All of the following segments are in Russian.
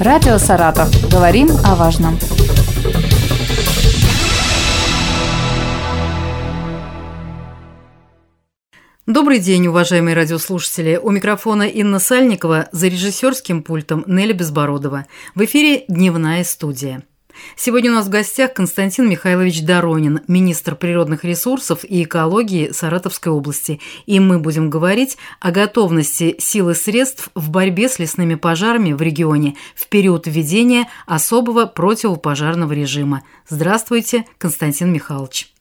Радио «Саратов». Говорим о важном. Добрый день, уважаемые радиослушатели. У микрофона Инна Сальникова, за режиссерским пультом Нелли Безбородова. В эфире «Дневная студия». Сегодня у нас в гостях Константин Михайлович Доронин, министр природных ресурсов и экологии Саратовской области. И мы будем говорить о готовности сил и средств в борьбе с лесными пожарами в регионе в период введения особого противопожарного режима. Здравствуйте, Константин Михайлович.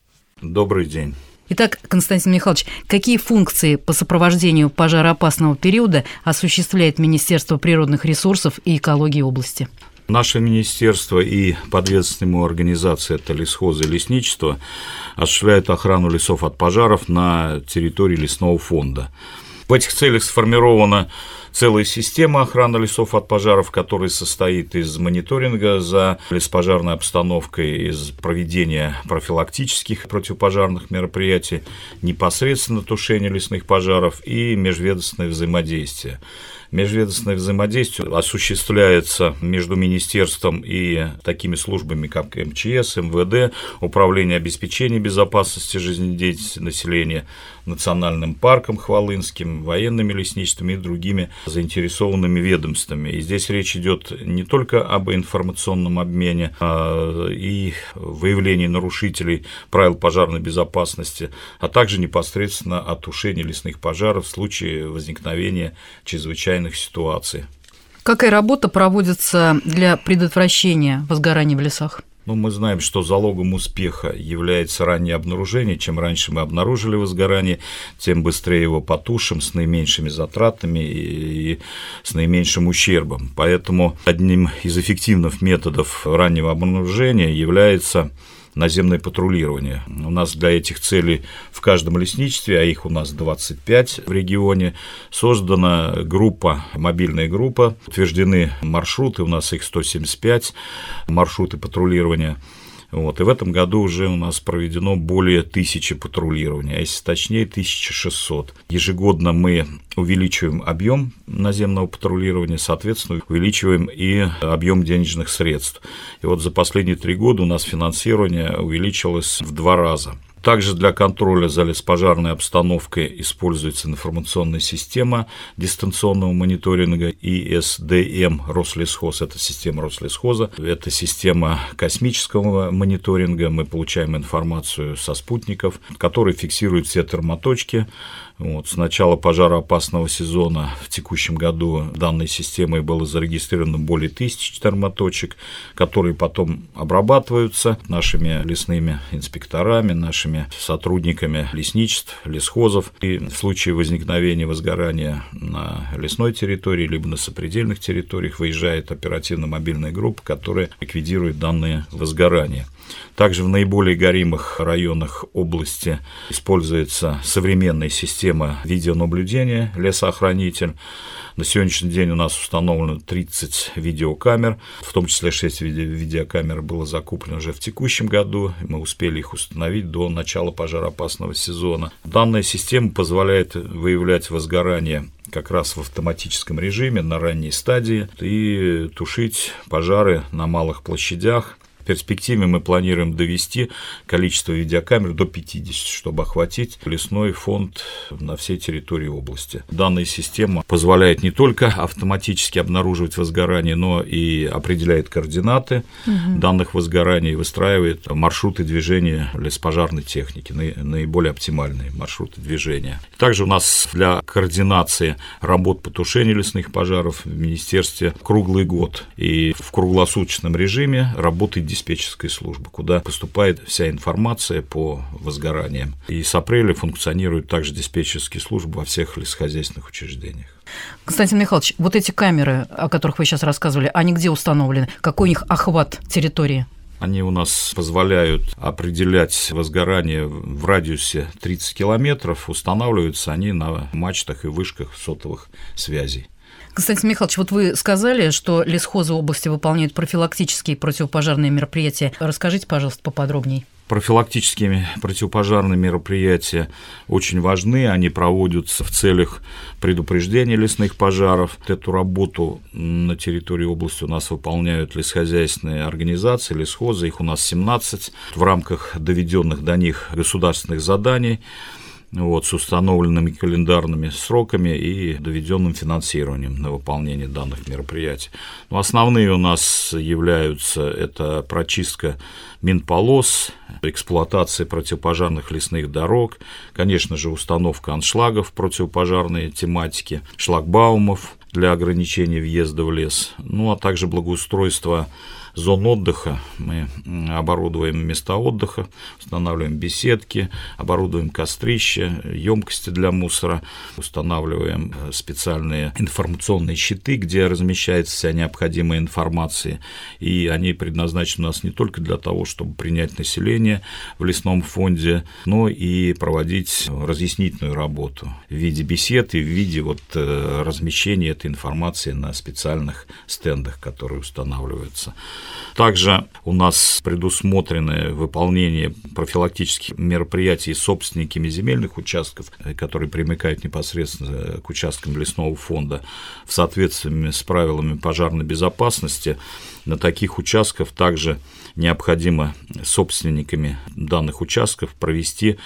Добрый день. Итак, Константин Михайлович, какие функции по сопровождению пожароопасного периода осуществляет Министерство природных ресурсов и экологии области? Наше министерство и подведомственные ему организации, это лесхозы и лесничество, осуществляют охрану лесов от пожаров на территории лесного фонда. В этих целях сформирована целая система охраны лесов от пожаров, которая состоит из мониторинга за леспожарной обстановкой, из проведения профилактических противопожарных мероприятий, непосредственно тушения лесных пожаров и межведомственное взаимодействие. Межведомственное взаимодействие осуществляется между министерством и такими службами, как МЧС, МВД, Управление обеспечения безопасности жизнедеятельности населения, Национальным парком Хвалынским, военными лесничествами и другими заинтересованными ведомствами. И здесь речь идет не только об информационном обмене а и выявлении нарушителей правил пожарной безопасности, а также непосредственно о тушении лесных пожаров в случае возникновения чрезвычайных ситуаций. Какая работа проводится для предотвращения возгорания в лесах? Ну, мы знаем, что залогом успеха является раннее обнаружение. Чем раньше мы обнаружили возгорание, тем быстрее его потушим с наименьшими затратами и с наименьшим ущербом. Поэтому одним из эффективных методов раннего обнаружения является наземное патрулирование. У нас для этих целей в каждом лесничестве, а их у нас 25 в регионе, создана группа, мобильная группа, утверждены маршруты, у нас их 175 маршруты патрулирования. Вот, и в этом году уже у нас проведено более тысячи патрулирований, а если точнее 1600. Ежегодно мы увеличиваем объем наземного патрулирования, соответственно, увеличиваем и объем денежных средств. И вот за последние три года у нас финансирование увеличилось в два раза. Также для контроля за леспожарной обстановкой используется информационная система дистанционного мониторинга ИСДМ Рослесхоз. Это система Рослесхоза. Это система космического мониторинга. Мы получаем информацию со спутников, которые фиксируют все термоточки вот, с начала пожароопасного сезона в текущем году данной системой было зарегистрировано более тысячи термоточек, которые потом обрабатываются нашими лесными инспекторами, нашими сотрудниками лесничеств, лесхозов. И в случае возникновения возгорания на лесной территории либо на сопредельных территориях выезжает оперативно-мобильная группа, которая ликвидирует данные возгорания. Также в наиболее горимых районах области используется современная система видеонаблюдения «Лесоохранитель». На сегодняшний день у нас установлено 30 видеокамер, в том числе 6 виде видеокамер было закуплено уже в текущем году, мы успели их установить до начала пожароопасного сезона. Данная система позволяет выявлять возгорание как раз в автоматическом режиме на ранней стадии и тушить пожары на малых площадях перспективе мы планируем довести количество видеокамер до 50, чтобы охватить лесной фонд на всей территории области. Данная система позволяет не только автоматически обнаруживать возгорание, но и определяет координаты угу. данных возгораний, выстраивает маршруты движения леспожарной техники, наиболее оптимальные маршруты движения. Также у нас для координации работ по тушению лесных пожаров в Министерстве круглый год и в круглосуточном режиме работает диспетчерской службы, куда поступает вся информация по возгораниям. И с апреля функционируют также диспетчерские службы во всех лесхозяйственных учреждениях. Константин Михайлович, вот эти камеры, о которых вы сейчас рассказывали, они где установлены? Какой у них охват территории? Они у нас позволяют определять возгорание в радиусе 30 километров. Устанавливаются они на мачтах и вышках сотовых связей. Константин Михайлович, вот вы сказали, что лесхозы области выполняют профилактические противопожарные мероприятия. Расскажите, пожалуйста, поподробнее. Профилактические противопожарные мероприятия очень важны, они проводятся в целях предупреждения лесных пожаров. Эту работу на территории области у нас выполняют лесхозяйственные организации, лесхозы, их у нас 17 в рамках доведенных до них государственных заданий вот, с установленными календарными сроками и доведенным финансированием на выполнение данных мероприятий. Но основные у нас являются это прочистка минполос, эксплуатация противопожарных лесных дорог, конечно же, установка аншлагов противопожарной тематики, шлагбаумов для ограничения въезда в лес, ну а также благоустройство зон отдыха. Мы оборудуем места отдыха, устанавливаем беседки, оборудуем кострища, емкости для мусора, устанавливаем э, специальные информационные щиты, где размещается вся необходимая информация. И они предназначены у нас не только для того, чтобы принять население в лесном фонде, но и проводить разъяснительную работу в виде бесед и в виде вот э, размещения этой информации на специальных стендах, которые устанавливаются. Также у нас предусмотрены выполнение профилактических мероприятий собственниками земельных участков, э, которые примыкают непосредственно к участкам лесного фонда в соответствии с правилами пожарной безопасности. На таких участках также необходимо собственниками данных участков провести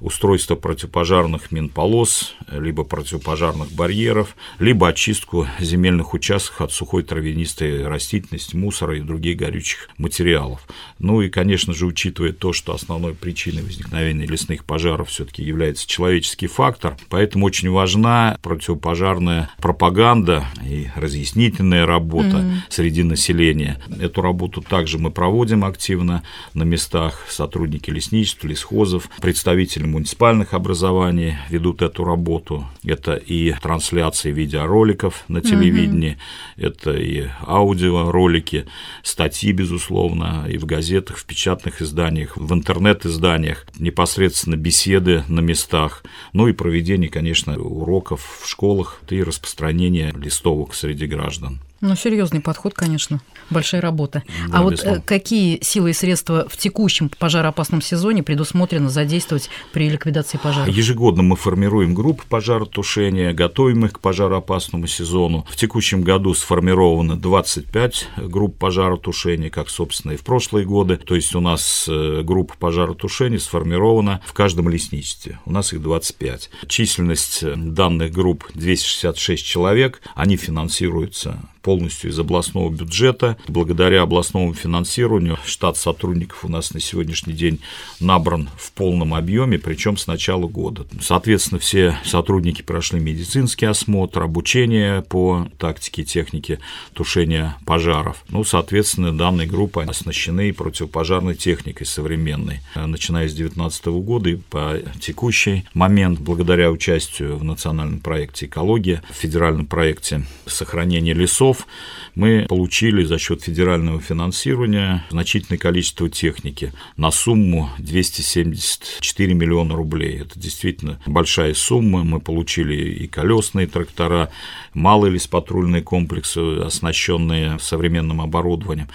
устройство противопожарных минполос, либо противопожарных барьеров, либо очистку земельных участков от сухой травянистой растительности, мусора и других горючих материалов. Ну и, конечно же, учитывая то, что основной причиной возникновения лесных пожаров все-таки является человеческий фактор, поэтому очень важна противопожарная пропаганда и разъяснительная работа mm-hmm. среди населения. Эту работу также мы проводим активно на местах, сотрудники лесничеств, лесхозов, представители муниципальных образований ведут эту работу. Это и трансляции видеороликов на телевидении, угу. это и аудиоролики, статьи, безусловно, и в газетах, в печатных изданиях, в интернет-изданиях, непосредственно беседы на местах, ну и проведение, конечно, уроков в школах и распространение листовок среди граждан. Ну, серьезный подход, конечно, большая работа. Да, а вот. Э, какие силы и средства в текущем пожароопасном сезоне предусмотрено задействовать при ликвидации пожара? Ежегодно мы формируем группы пожаротушения, готовим их к пожароопасному сезону. В текущем году сформировано 25 групп пожаротушения, как, собственно, и в прошлые годы. То есть у нас э, группа пожаротушения сформирована в каждом лесничестве. У нас их 25. Численность э, данных групп 266 человек. Они финансируются полностью из областного бюджета. Благодаря областному финансированию штат сотрудников у нас на сегодняшний день набран в полном объеме, причем с начала года. Соответственно, все сотрудники прошли медицинский осмотр, обучение по тактике и технике тушения пожаров. Ну, соответственно, данные группы оснащены противопожарной техникой современной. Начиная с 2019 года и по текущий момент, благодаря участию в национальном проекте «Экология», в федеральном проекте сохранения лесов, часов мы получили за счет федерального финансирования значительное количество техники на сумму 274 миллиона рублей. Это действительно большая сумма. Мы получили и колесные трактора, малые леспатрульные комплексы, оснащенные современным оборудованием.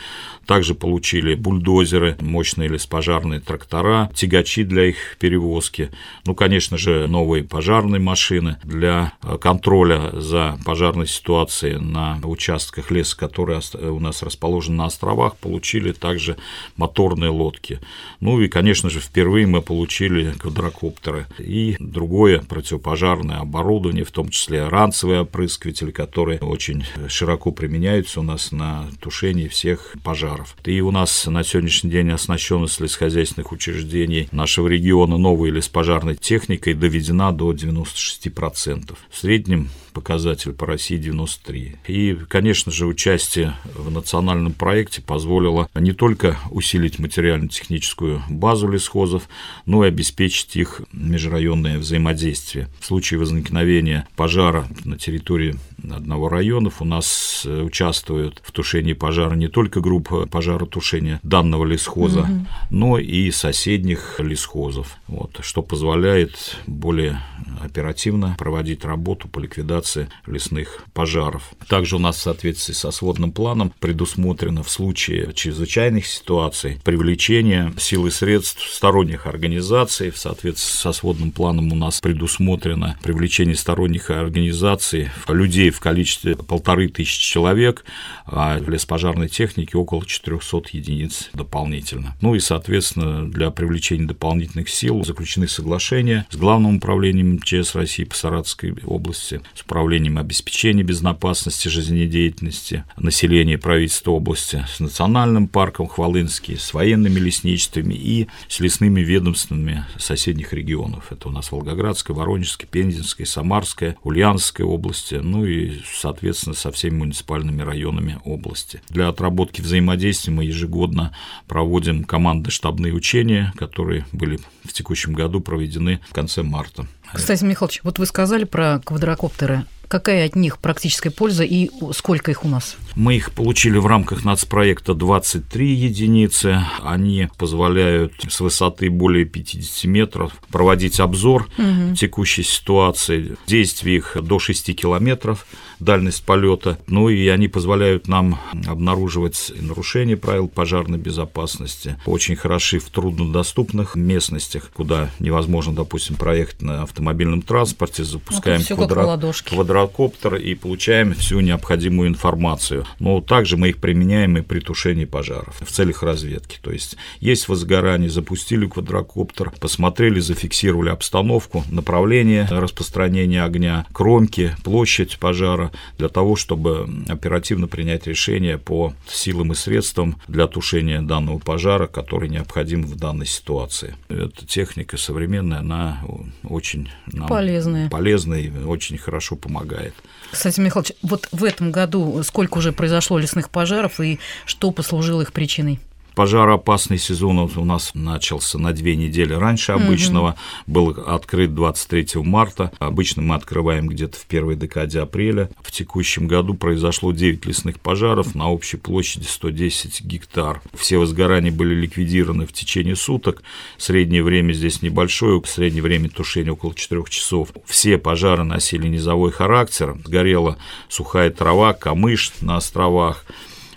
Также получили бульдозеры, мощные леспожарные трактора, тягачи для их перевозки. Ну, конечно же, новые пожарные машины для контроля за пожарной ситуацией на участках леса, которые у нас расположены на островах, получили также моторные лодки. Ну и, конечно же, впервые мы получили квадрокоптеры и другое противопожарное оборудование, в том числе ранцевые опрыскиватели, которые очень широко применяются у нас на тушении всех пожаров пожаров. И у нас на сегодняшний день оснащенность лесхозяйственных учреждений нашего региона новой леспожарной техникой доведена до 96%. В среднем показатель по России 93. И, конечно же, участие в национальном проекте позволило не только усилить материально-техническую базу лесхозов, но и обеспечить их межрайонное взаимодействие. В случае возникновения пожара на территории одного района у нас э, участвуют в тушении пожара не только группа пожаротушения данного лесхоза, угу. но и соседних лесхозов, вот, что позволяет более оперативно проводить работу по ликвидации ликвидации лесных пожаров. Также у нас в соответствии со сводным планом предусмотрено в случае чрезвычайных ситуаций привлечение сил и средств сторонних организаций. В соответствии со сводным планом у нас предусмотрено привлечение сторонних организаций, людей в количестве полторы тысячи человек, а леспожарной техники около 400 единиц дополнительно. Ну и, соответственно, для привлечения дополнительных сил заключены соглашения с Главным управлением МЧС России по Саратовской области, с Управлением обеспечения безопасности жизнедеятельности населения правительства области, с Национальным парком Хвалынский, с военными лесничествами и с лесными ведомствами соседних регионов. Это у нас Волгоградская, Воронежская, Пензенская, Самарская, Ульяновская области, ну и, соответственно, со всеми муниципальными районами области. Для отработки взаимодействия мы ежегодно проводим команды штабные учения, которые были в текущем году проведены в конце марта. Кстати, Михайлович, вот вы сказали про квадрокоптеры. that. Какая от них практическая польза и сколько их у нас? Мы их получили в рамках нацпроекта 23 единицы. Они позволяют с высоты более 50 метров проводить обзор угу. текущей ситуации. Действие их до 6 километров, дальность полета. Ну и они позволяют нам обнаруживать нарушения правил пожарной безопасности. Очень хороши в труднодоступных местностях, куда невозможно, допустим, проехать на автомобильном транспорте. Запускаем ну, квадро... квадро квадрокоптер и получаем всю необходимую информацию. Но также мы их применяем и при тушении пожаров в целях разведки. То есть есть возгорание, запустили квадрокоптер, посмотрели, зафиксировали обстановку, направление распространения огня, кромки, площадь пожара для того, чтобы оперативно принять решение по силам и средствам для тушения данного пожара, который необходим в данной ситуации. Эта техника современная, она очень полезная, полезная и очень хорошо помогает помогает. Кстати, Михайлович, вот в этом году сколько уже произошло лесных пожаров и что послужило их причиной? Пожароопасный сезон у нас начался на две недели раньше обычного, угу. был открыт 23 марта. Обычно мы открываем где-то в первой декаде апреля. В текущем году произошло 9 лесных пожаров на общей площади 110 гектар. Все возгорания были ликвидированы в течение суток. Среднее время здесь небольшое, среднее время тушения около 4 часов. Все пожары носили низовой характер. Сгорела сухая трава, камыш на островах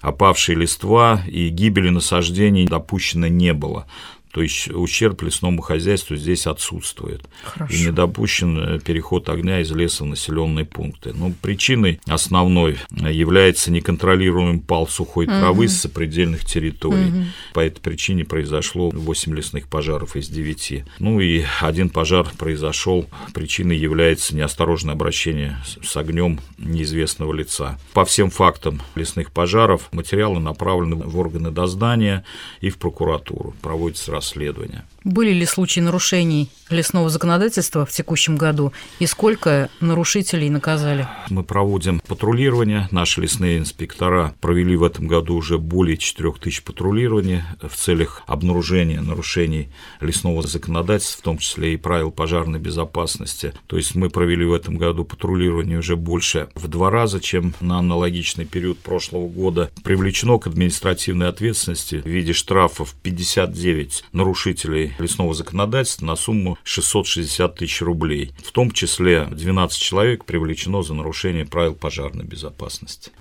опавшие листва и гибели насаждений допущено не было. То есть ущерб лесному хозяйству здесь отсутствует. Хорошо. И не допущен э, переход огня из леса в населенные пункты. Но причиной основной является неконтролируемый пал сухой травы угу. с сопредельных территорий. Угу. По этой причине произошло 8 лесных пожаров из 9. Ну и один пожар произошел. Причиной является неосторожное обращение с огнем неизвестного лица. По всем фактам лесных пожаров материалы направлены в органы дознания и в прокуратуру. Проводится расследования. Были ли случаи нарушений лесного законодательства в текущем году и сколько нарушителей наказали? Мы проводим патрулирование. Наши лесные инспектора провели в этом году уже более 4 тысяч патрулирований в целях обнаружения нарушений лесного законодательства, в том числе и правил пожарной безопасности. То есть мы провели в этом году патрулирование уже больше в два раза, чем на аналогичный период прошлого года. Привлечено к административной ответственности в виде штрафов 59 нарушителей лесного законодательства на сумму 660 тысяч рублей. В том числе 12 человек привлечено за нарушение правил пожарной безопасности.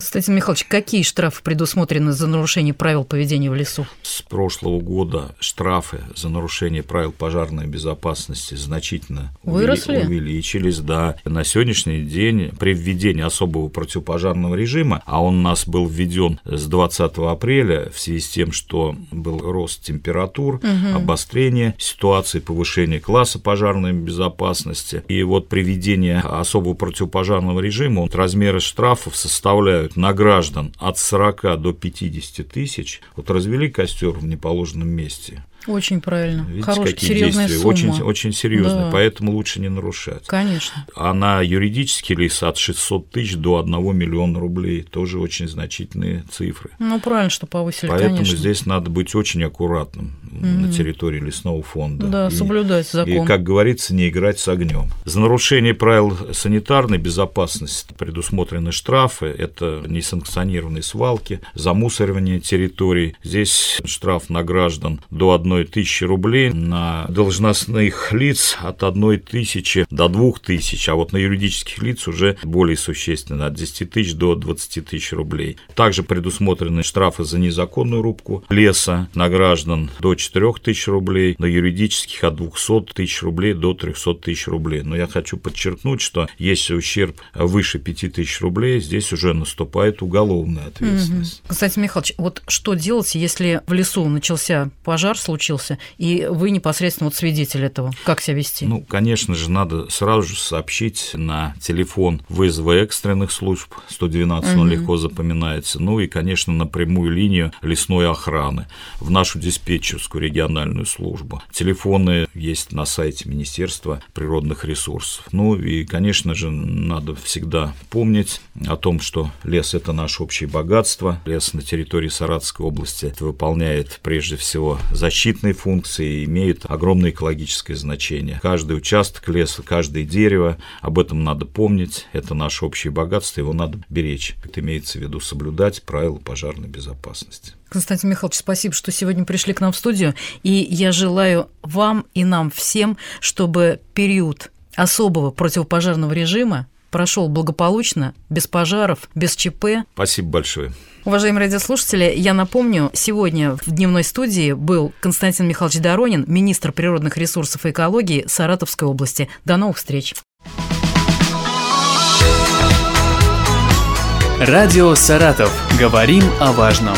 Кстати, Михайлович, какие штрафы предусмотрены за нарушение правил поведения в лесу? С прошлого года штрафы за нарушение правил пожарной безопасности значительно Выросли? увеличились. Да. На сегодняшний день при введении особого противопожарного режима, а он у нас был введен с 20 апреля в связи с тем, что был рост температур, угу. обострение ситуации, повышение класса пожарной безопасности. И вот при введении особого противопожарного режима размеры штрафов составляют составляют на граждан от 40 до 50 тысяч, вот развели костер в неположенном месте, очень правильно. Видите, Хорошая, какие серьезная действия? Сумма. Очень, очень серьезно, да. поэтому лучше не нарушать. Конечно. А на юридический лис от 600 тысяч до 1 миллиона рублей тоже очень значительные цифры. Ну, правильно, что повысили, Поэтому конечно. здесь надо быть очень аккуратным. Mm-hmm. на территории лесного фонда. Да, и, соблюдать закон. И, как говорится, не играть с огнем. За нарушение правил санитарной безопасности предусмотрены штрафы. Это несанкционированные свалки, замусоривание территорий. Здесь штраф на граждан до 1 тысячи рублей, на должностных лиц от 1 тысячи до 2 тысяч, а вот на юридических лиц уже более существенно, от 10 тысяч до 20 тысяч рублей. Также предусмотрены штрафы за незаконную рубку леса на граждан до 4 тысяч рублей, на юридических от 200 тысяч рублей до 300 тысяч рублей. Но я хочу подчеркнуть, что если ущерб выше 5 тысяч рублей, здесь уже наступает уголовная ответственность. Угу. Константин Михайлович, вот что делать, если в лесу начался пожар, случился, и вы непосредственно вот свидетель этого? Как себя вести? Ну, конечно же, надо сразу же сообщить на телефон вызова экстренных служб 112, угу. он легко запоминается, ну и, конечно, на прямую линию лесной охраны в нашу диспетчерскую региональную службу. Телефоны есть на сайте Министерства природных ресурсов. Ну и, конечно же, надо всегда помнить о том, что лес – это наше общее богатство. Лес на территории Саратовской области выполняет прежде всего защитные функции и имеет огромное экологическое значение. Каждый участок леса, каждое дерево, об этом надо помнить. Это наше общее богатство, его надо беречь. Это имеется в виду соблюдать правила пожарной безопасности. Константин Михайлович, спасибо, что сегодня пришли к нам в студию. И я желаю вам и нам всем, чтобы период особого противопожарного режима прошел благополучно, без пожаров, без ЧП. Спасибо большое. Уважаемые радиослушатели, я напомню, сегодня в дневной студии был Константин Михайлович Доронин, министр природных ресурсов и экологии Саратовской области. До новых встреч. Радио «Саратов». Говорим о важном.